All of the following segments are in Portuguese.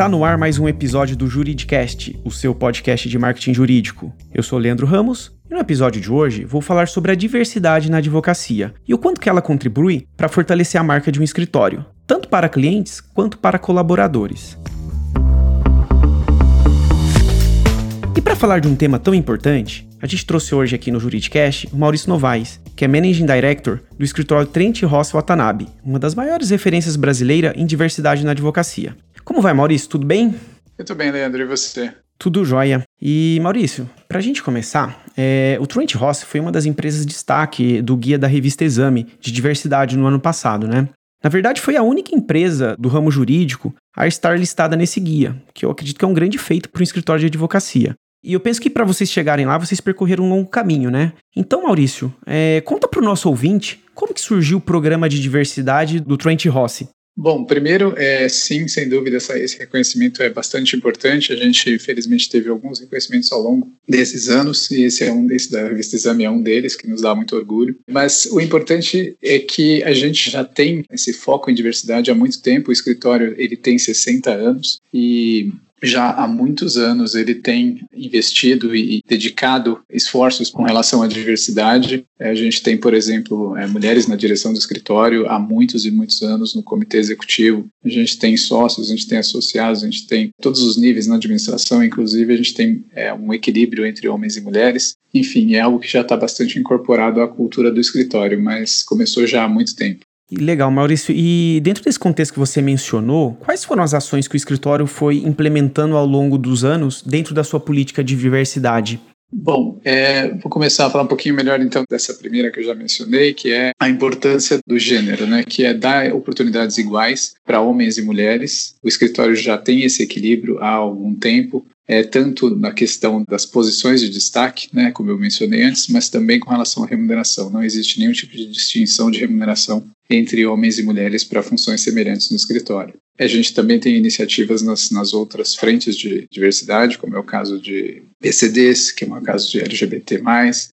Está no ar mais um episódio do Juridicast, o seu podcast de marketing jurídico. Eu sou Leandro Ramos e no episódio de hoje vou falar sobre a diversidade na advocacia e o quanto que ela contribui para fortalecer a marca de um escritório, tanto para clientes quanto para colaboradores. E para falar de um tema tão importante, a gente trouxe hoje aqui no Juridicast o Maurício Novaes, que é Managing Director do escritório Trent Ross Watanabe, uma das maiores referências brasileiras em diversidade na advocacia. Como vai, Maurício? Tudo bem? Eu tô bem, Leandro, e você? Tudo jóia. E Maurício, para a gente começar, é, o Trent Ross foi uma das empresas de destaque do guia da revista Exame de diversidade no ano passado, né? Na verdade, foi a única empresa do ramo jurídico a estar listada nesse guia, que eu acredito que é um grande feito para um escritório de advocacia. E eu penso que para vocês chegarem lá, vocês percorreram um longo caminho, né? Então, Maurício, é, conta para o nosso ouvinte como que surgiu o programa de diversidade do Trent Rossi. Bom, primeiro, é, sim, sem dúvida, essa, esse reconhecimento é bastante importante. A gente, infelizmente, teve alguns reconhecimentos ao longo desses anos, e esse é um desses, da revista Exame é um deles, que nos dá muito orgulho. Mas o importante é que a gente já tem esse foco em diversidade há muito tempo. O escritório, ele tem 60 anos, e já há muitos anos ele tem investido e dedicado esforços com relação à diversidade. É, a gente tem, por exemplo, é, mulheres na direção do escritório há muitos e muitos anos no comitê executivo. A gente tem sócios, a gente tem associados, a gente tem todos os níveis na administração, inclusive a gente tem é, um equilíbrio entre homens e mulheres. Enfim, é algo que já está bastante incorporado à cultura do escritório, mas começou já há muito tempo. Legal, Maurício. E dentro desse contexto que você mencionou, quais foram as ações que o escritório foi implementando ao longo dos anos dentro da sua política de diversidade? Bom, é, vou começar a falar um pouquinho melhor então dessa primeira que eu já mencionei, que é a importância do gênero, né? Que é dar oportunidades iguais para homens e mulheres. O escritório já tem esse equilíbrio há algum tempo é, tanto na questão das posições de destaque, né, como eu mencionei antes, mas também com relação à remuneração. Não existe nenhum tipo de distinção de remuneração entre homens e mulheres para funções semelhantes no escritório. A gente também tem iniciativas nas, nas outras frentes de diversidade, como é o caso de PCDs, que é o caso de LGBT+,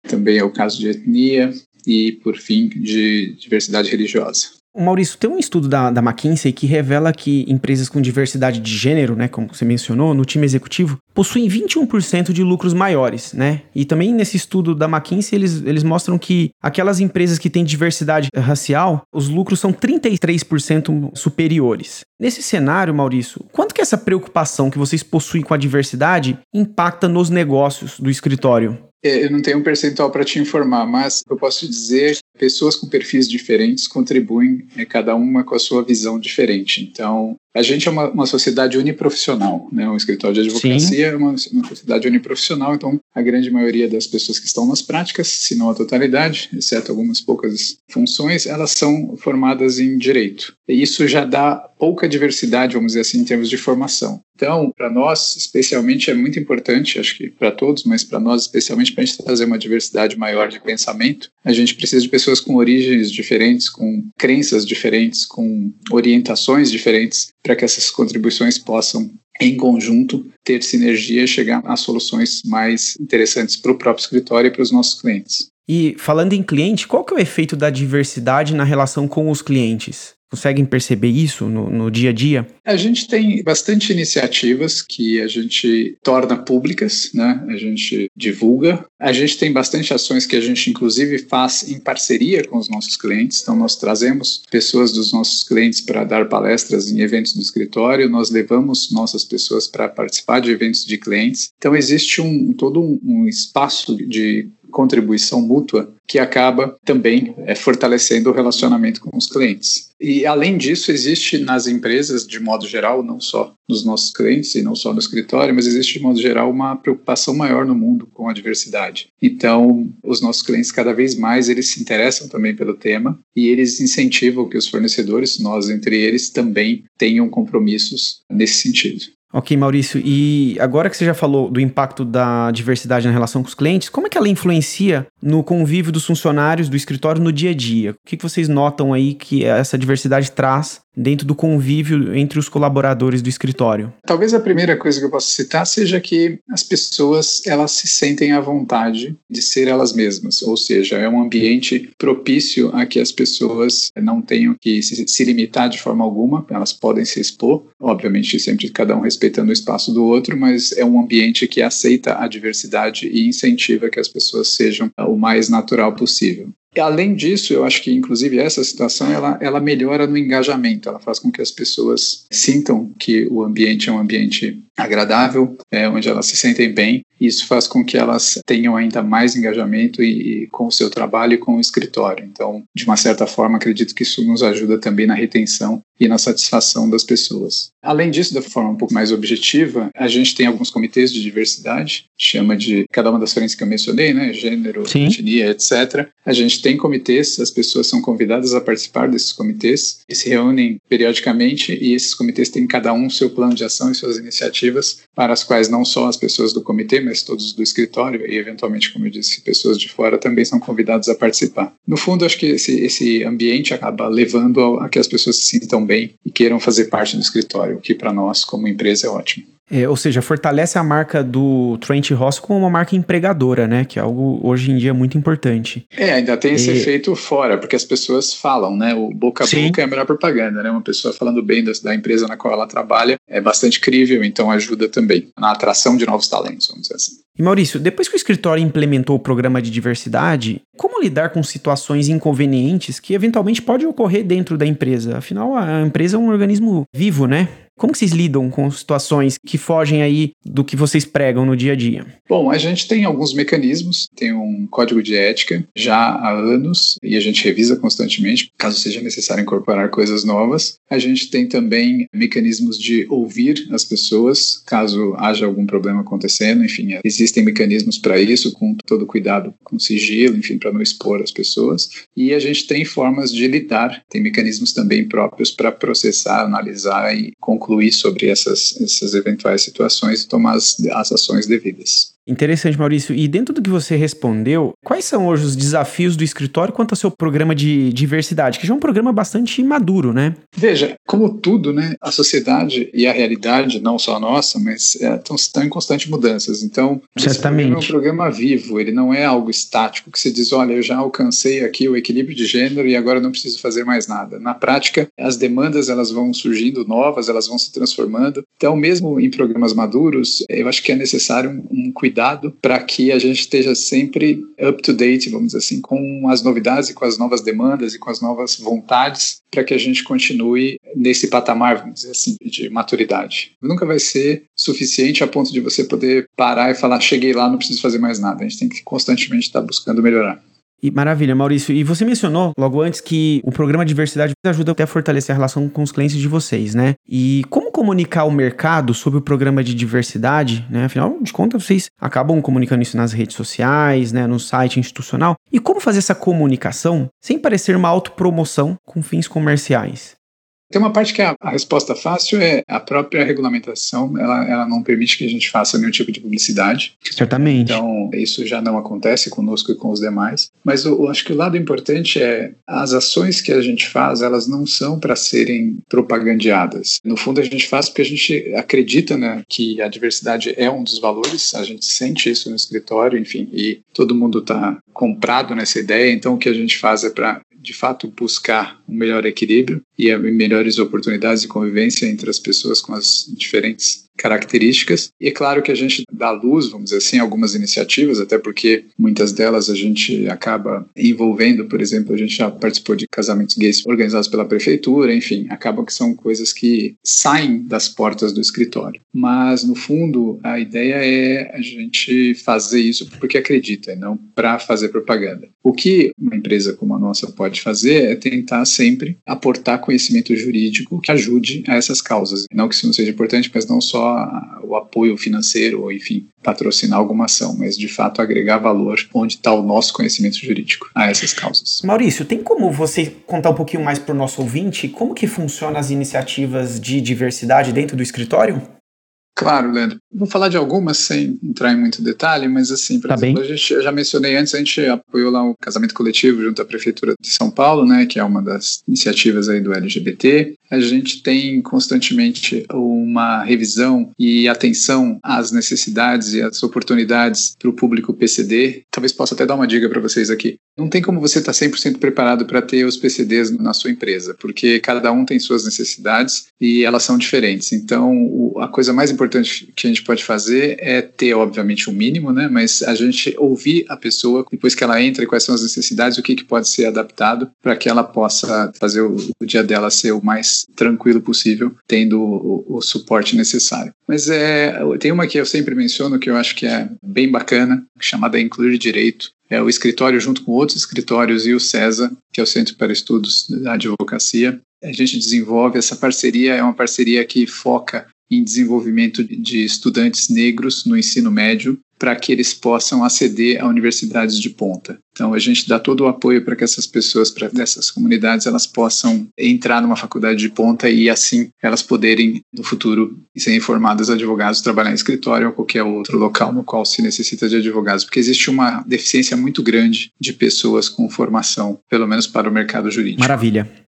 também é o caso de etnia e, por fim, de diversidade religiosa. Maurício, tem um estudo da, da McKinsey que revela que empresas com diversidade de gênero, né, como você mencionou, no time executivo, possuem 21% de lucros maiores, né? E também nesse estudo da McKinsey, eles, eles mostram que aquelas empresas que têm diversidade racial, os lucros são 33% superiores. Nesse cenário, Maurício, quanto que essa preocupação que vocês possuem com a diversidade impacta nos negócios do escritório? É, eu não tenho um percentual para te informar, mas eu posso dizer que pessoas com perfis diferentes contribuem, é, cada uma com a sua visão diferente. Então, a gente é uma, uma sociedade uniprofissional, né? Um escritório de advocacia Sim. é uma, uma sociedade uniprofissional, então a grande maioria das pessoas que estão nas práticas, se não a totalidade, exceto algumas poucas funções, elas são formadas em direito. E isso já dá pouca diversidade, vamos dizer assim, em termos de formação. Então, para nós, especialmente, é muito importante, acho que para todos, mas para nós, especialmente, para a gente trazer uma diversidade maior de pensamento, a gente precisa de pessoas com origens diferentes, com crenças diferentes, com orientações diferentes, para que essas contribuições possam em conjunto, ter sinergia e chegar a soluções mais interessantes para o próprio escritório e para os nossos clientes. E falando em cliente, qual que é o efeito da diversidade na relação com os clientes? Conseguem perceber isso no, no, dia a dia? A gente tem bastante iniciativas que a gente torna públicas, né? A gente divulga. A gente tem bastante ações que a gente, inclusive, faz em parceria com os nossos clientes. Então, nós trazemos pessoas dos nossos clientes para dar palestras em eventos do escritório. Nós levamos nossas pessoas para participar de eventos de clientes. Então, existe um todo um, um espaço de contribuição mútua que acaba também é, fortalecendo o relacionamento com os clientes. E além disso, existe nas empresas, de modo geral, não só nos nossos clientes e não só no escritório, mas existe de modo geral uma preocupação maior no mundo com a diversidade. Então, os nossos clientes cada vez mais eles se interessam também pelo tema e eles incentivam que os fornecedores, nós entre eles, também tenham compromissos nesse sentido. Ok, Maurício. E agora que você já falou do impacto da diversidade na relação com os clientes, como é que ela influencia no convívio dos funcionários do escritório no dia a dia? O que vocês notam aí que essa diversidade traz dentro do convívio entre os colaboradores do escritório? Talvez a primeira coisa que eu possa citar seja que as pessoas elas se sentem à vontade de ser elas mesmas, ou seja, é um ambiente propício a que as pessoas não tenham que se, se limitar de forma alguma, elas podem se expor, obviamente sempre cada um respeitando o espaço do outro, mas é um ambiente que aceita a diversidade e incentiva que as pessoas sejam o mais natural possível. Além disso, eu acho que, inclusive, essa situação ela, ela melhora no engajamento, ela faz com que as pessoas sintam que o ambiente é um ambiente agradável, é, onde elas se sentem bem. Isso faz com que elas tenham ainda mais engajamento e, e, com o seu trabalho e com o escritório. Então, de uma certa forma, acredito que isso nos ajuda também na retenção e na satisfação das pessoas. Além disso, da forma um pouco mais objetiva, a gente tem alguns comitês de diversidade, chama de cada uma das frentes que eu mencionei, né, gênero, Sim. etnia, etc. A gente tem comitês, as pessoas são convidadas a participar desses comitês, e se reúnem periodicamente e esses comitês têm cada um seu plano de ação e suas iniciativas, para as quais não só as pessoas do comitê, mas todos do escritório e eventualmente, como eu disse, pessoas de fora também são convidadas a participar. No fundo, acho que esse, esse ambiente acaba levando a, a que as pessoas se sintam bem e queiram fazer parte do escritório, o que para nós como empresa é ótimo. É, ou seja, fortalece a marca do Trent Ross como uma marca empregadora, né? Que é algo hoje em dia muito importante. É, ainda tem esse e... efeito fora, porque as pessoas falam, né? O boca a boca é a melhor propaganda, né? Uma pessoa falando bem da, da, empresa na qual ela trabalha é bastante crível, então ajuda também na atração de novos talentos, vamos dizer assim. E Maurício, depois que o escritório implementou o programa de diversidade, como lidar com situações inconvenientes que eventualmente podem ocorrer dentro da empresa? Afinal, a empresa é um organismo vivo, né? Como que vocês lidam com situações que fogem aí do que vocês pregam no dia a dia? Bom, a gente tem alguns mecanismos, tem um código de ética já há anos e a gente revisa constantemente, caso seja necessário incorporar coisas novas. A gente tem também mecanismos de ouvir as pessoas, caso haja algum problema acontecendo, enfim, existem mecanismos para isso, com todo cuidado com sigilo, enfim, para não expor as pessoas. E a gente tem formas de lidar, tem mecanismos também próprios para processar, analisar e concluir concluir sobre essas, essas eventuais situações e tomar as, as ações devidas. Interessante, Maurício. E dentro do que você respondeu, quais são hoje os desafios do escritório quanto ao seu programa de diversidade, que já é um programa bastante maduro, né? Veja, como tudo, né, a sociedade e a realidade, não só a nossa, mas é, estão em constante mudanças. Então, Certamente. é um programa vivo, ele não é algo estático que se diz, olha, eu já alcancei aqui o equilíbrio de gênero e agora não preciso fazer mais nada. Na prática, as demandas elas vão surgindo novas, elas vão se transformando. Então, mesmo em programas maduros, eu acho que é necessário um, um cuidado cuidado para que a gente esteja sempre up to date, vamos dizer assim, com as novidades e com as novas demandas e com as novas vontades, para que a gente continue nesse patamar, vamos dizer assim, de maturidade. Nunca vai ser suficiente a ponto de você poder parar e falar: cheguei lá, não preciso fazer mais nada. A gente tem que constantemente estar buscando melhorar. E maravilha, Maurício. E você mencionou logo antes que o programa Diversidade ajuda até a fortalecer a relação com os clientes de vocês, né? E como comunicar ao mercado sobre o programa de diversidade, né? Afinal de contas, vocês acabam comunicando isso nas redes sociais, né? No site institucional. E como fazer essa comunicação sem parecer uma autopromoção com fins comerciais? Tem uma parte que a, a, resposta fácil é a própria regulamentação, ela, ela não permite que a gente faça nenhum tipo de publicidade. Certamente. Então, isso já não acontece conosco e com os demais. Mas eu, eu acho que o lado importante é as ações que a gente faz, elas não são para serem propagandeadas. No fundo, a gente faz porque a gente acredita né, que a diversidade é um dos valores, a gente sente isso no escritório, enfim, e todo mundo está comprado nessa ideia. Então, o que a gente faz é para de fato buscar um melhor equilíbrio e melhores oportunidades de convivência entre as pessoas com as diferentes características. E é claro que a gente dá luz, vamos dizer assim, algumas iniciativas, até porque muitas delas a gente acaba envolvendo, por exemplo, a gente já participou de casamentos gays organizados pela prefeitura, enfim, acabam que são coisas que saem das portas do escritório. Mas, no fundo, a ideia é a gente fazer isso porque acredita, e não para fazer propaganda. O que uma empresa como a nossa pode fazer é tentar sempre aportar conhecimento jurídico que ajude a essas causas. Não que isso não seja importante, mas não só o apoio financeiro ou, enfim, patrocinar alguma ação, mas de fato agregar valor onde está o nosso conhecimento jurídico a essas causas. Maurício, tem como você contar um pouquinho mais para o nosso ouvinte como que funcionam as iniciativas de diversidade dentro do escritório? Claro, Leandro. Vou falar de algumas sem entrar em muito detalhe, mas assim, por tá exemplo, bem. a gente, eu já mencionei antes, a gente apoiou lá o casamento coletivo junto à Prefeitura de São Paulo, né, que é uma das iniciativas aí do LGBT. A gente tem constantemente uma revisão e atenção às necessidades e às oportunidades para o público PCD. Talvez possa até dar uma dica para vocês aqui. Não tem como você estar tá 100% preparado para ter os PCDs na sua empresa, porque cada um tem suas necessidades e elas são diferentes. Então, a coisa mais importante que a gente pode fazer é ter, obviamente, o um mínimo, né? Mas a gente ouvir a pessoa depois que ela entra quais são as necessidades, o que, que pode ser adaptado para que ela possa fazer o, o, dia dela ser o mais tranquilo possível, tendo o, o suporte necessário. Mas é, tem uma que eu sempre menciono que eu acho que é bem bacana, chamada Incluir Direito, é o escritório junto com outros escritórios e o CESA, que é o Centro para Estudos da Advocacia. A gente desenvolve essa parceria, é uma parceria que foca em desenvolvimento de estudantes negros no ensino médio para que eles possam aceder a universidades de ponta. Então a gente dá todo o apoio para que essas pessoas, para dessas comunidades, elas possam entrar numa faculdade de ponta e assim elas poderem no futuro ser formadas advogados, trabalhar em escritório ou qualquer outro local no qual se necessita de advogados, porque existe uma deficiência muito grande de pessoas com formação, pelo menos para o mercado jurídico. Maravilha.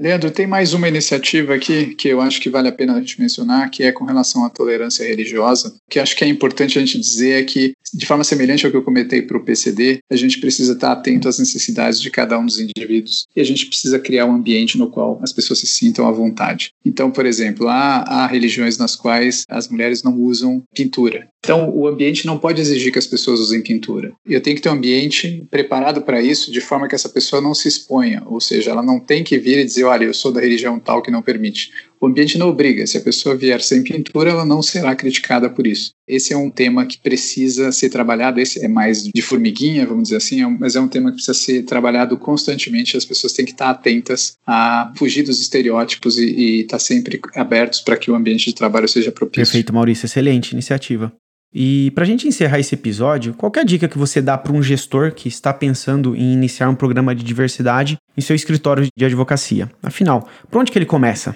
Leandro, tem mais uma iniciativa aqui que eu acho que vale a pena a gente mencionar, que é com relação à tolerância religiosa. O que acho que é importante a gente dizer é que, de forma semelhante ao que eu comentei para o PCD, a gente precisa estar atento às necessidades de cada um dos indivíduos e a gente precisa criar um ambiente no qual as pessoas se sintam à vontade. Então, por exemplo, há, há religiões nas quais as mulheres não usam pintura. Então, o ambiente não pode exigir que as pessoas usem pintura. Eu tenho que ter um ambiente preparado para isso, de forma que essa pessoa não se exponha, ou seja, ela não tem que vir e dizer, olha, eu sou da religião tal que não permite. O ambiente não obriga. Se a pessoa vier sem pintura, ela não será criticada por isso. Esse é um tema que precisa ser trabalhado. Esse é mais de formiguinha, vamos dizer assim, mas é um tema que precisa ser trabalhado constantemente. As pessoas têm que estar atentas a fugir dos estereótipos e, estar sempre abertos para que o ambiente de trabalho seja propício. Perfeito, Maurício. Excelente iniciativa. E para a gente encerrar esse episódio, qual é a dica que você dá para um gestor que está pensando em iniciar um programa de diversidade em seu escritório de advocacia? Afinal, por onde que ele começa?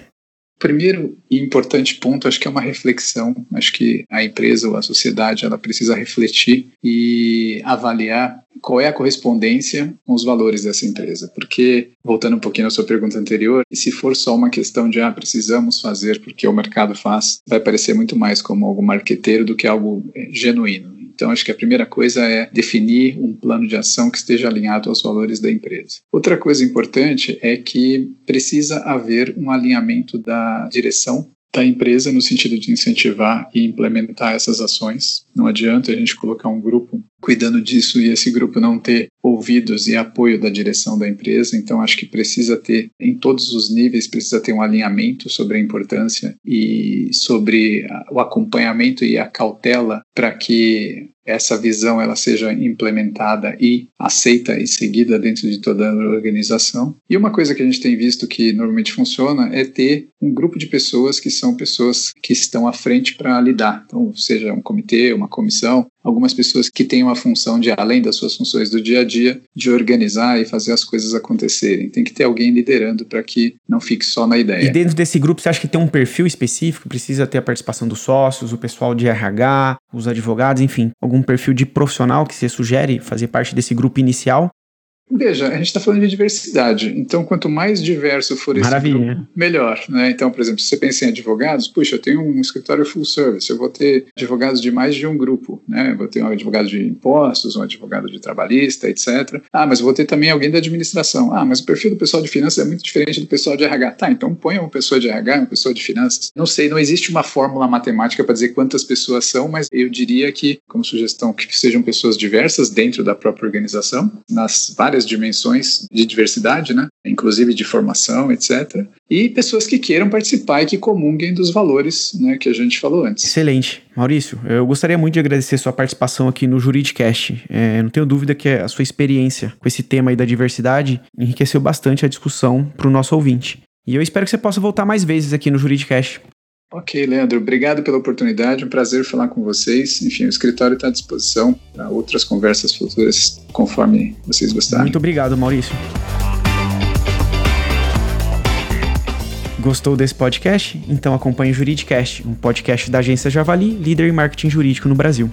Primeiro e importante ponto, acho que é uma reflexão. Acho que a empresa ou a sociedade ela precisa refletir e avaliar qual é a correspondência com os valores dessa empresa. Porque, voltando um pouquinho à sua pergunta anterior, se for só uma questão de ah, precisamos fazer porque o mercado faz, vai parecer muito mais como algo marqueteiro do que algo eh, genuíno. Então, acho que a primeira coisa é definir um plano de ação que esteja alinhado aos valores da empresa. Outra coisa importante é que precisa haver um alinhamento da direção da empresa no sentido de incentivar e implementar essas ações. Não adianta a gente colocar um grupo cuidando disso e esse grupo não ter ouvidos e apoio da direção da empresa. Então, acho que precisa ter, em todos os níveis, precisa ter um alinhamento sobre a importância e sobre o acompanhamento e a cautela para que essa visão ela seja implementada e aceita e seguida dentro de toda a organização. E uma coisa que a gente tem visto que normalmente funciona é ter um grupo de pessoas que são pessoas que estão à frente para lidar. Então, seja um comitê, uma comissão, algumas pessoas que têm uma função de, além das suas funções do dia a dia, de organizar e fazer as coisas acontecerem. Tem que ter alguém liderando para que não fique só na ideia. E dentro desse grupo, você acha que tem um perfil específico? Precisa ter a participação dos sócios, o pessoal de RH, os advogados, enfim, algum perfil de profissional que você sugere fazer parte desse grupo inicial? Veja, a gente está falando de diversidade, então quanto mais diverso for esse Maravilha. grupo, melhor. Né? Então, por exemplo, se você pensa em advogados, puxa, eu tenho um escritório full service, eu vou ter advogados de mais de um grupo, né? Eu vou ter um advogado de impostos, um advogado de trabalhista, etc. Ah, mas eu vou ter também alguém da administração. Ah, mas o perfil do pessoal de finanças é muito diferente do pessoal de RH. Tá, então ponha uma pessoa de RH, uma pessoa de finanças. Não sei, não existe uma fórmula matemática para dizer quantas pessoas são, mas eu diria que, como sugestão, que sejam pessoas diversas dentro da própria organização, nas várias várias dimensões de diversidade, né? inclusive de formação, etc. E pessoas que queiram participar e que comunguem dos valores né, que a gente falou antes. Excelente. Maurício, eu gostaria muito de agradecer sua participação aqui no Juridicast. É, não tenho dúvida que a sua experiência com esse tema aí da diversidade enriqueceu bastante a discussão para o nosso ouvinte. E eu espero que você possa voltar mais vezes aqui no Juridicast. Ok, Leandro, obrigado pela oportunidade, um prazer falar com vocês. Enfim, o escritório está à disposição para outras conversas futuras, conforme vocês gostarem. Muito obrigado, Maurício. Gostou desse podcast? Então acompanhe o Juridicast, um podcast da agência Javali, líder em marketing jurídico no Brasil.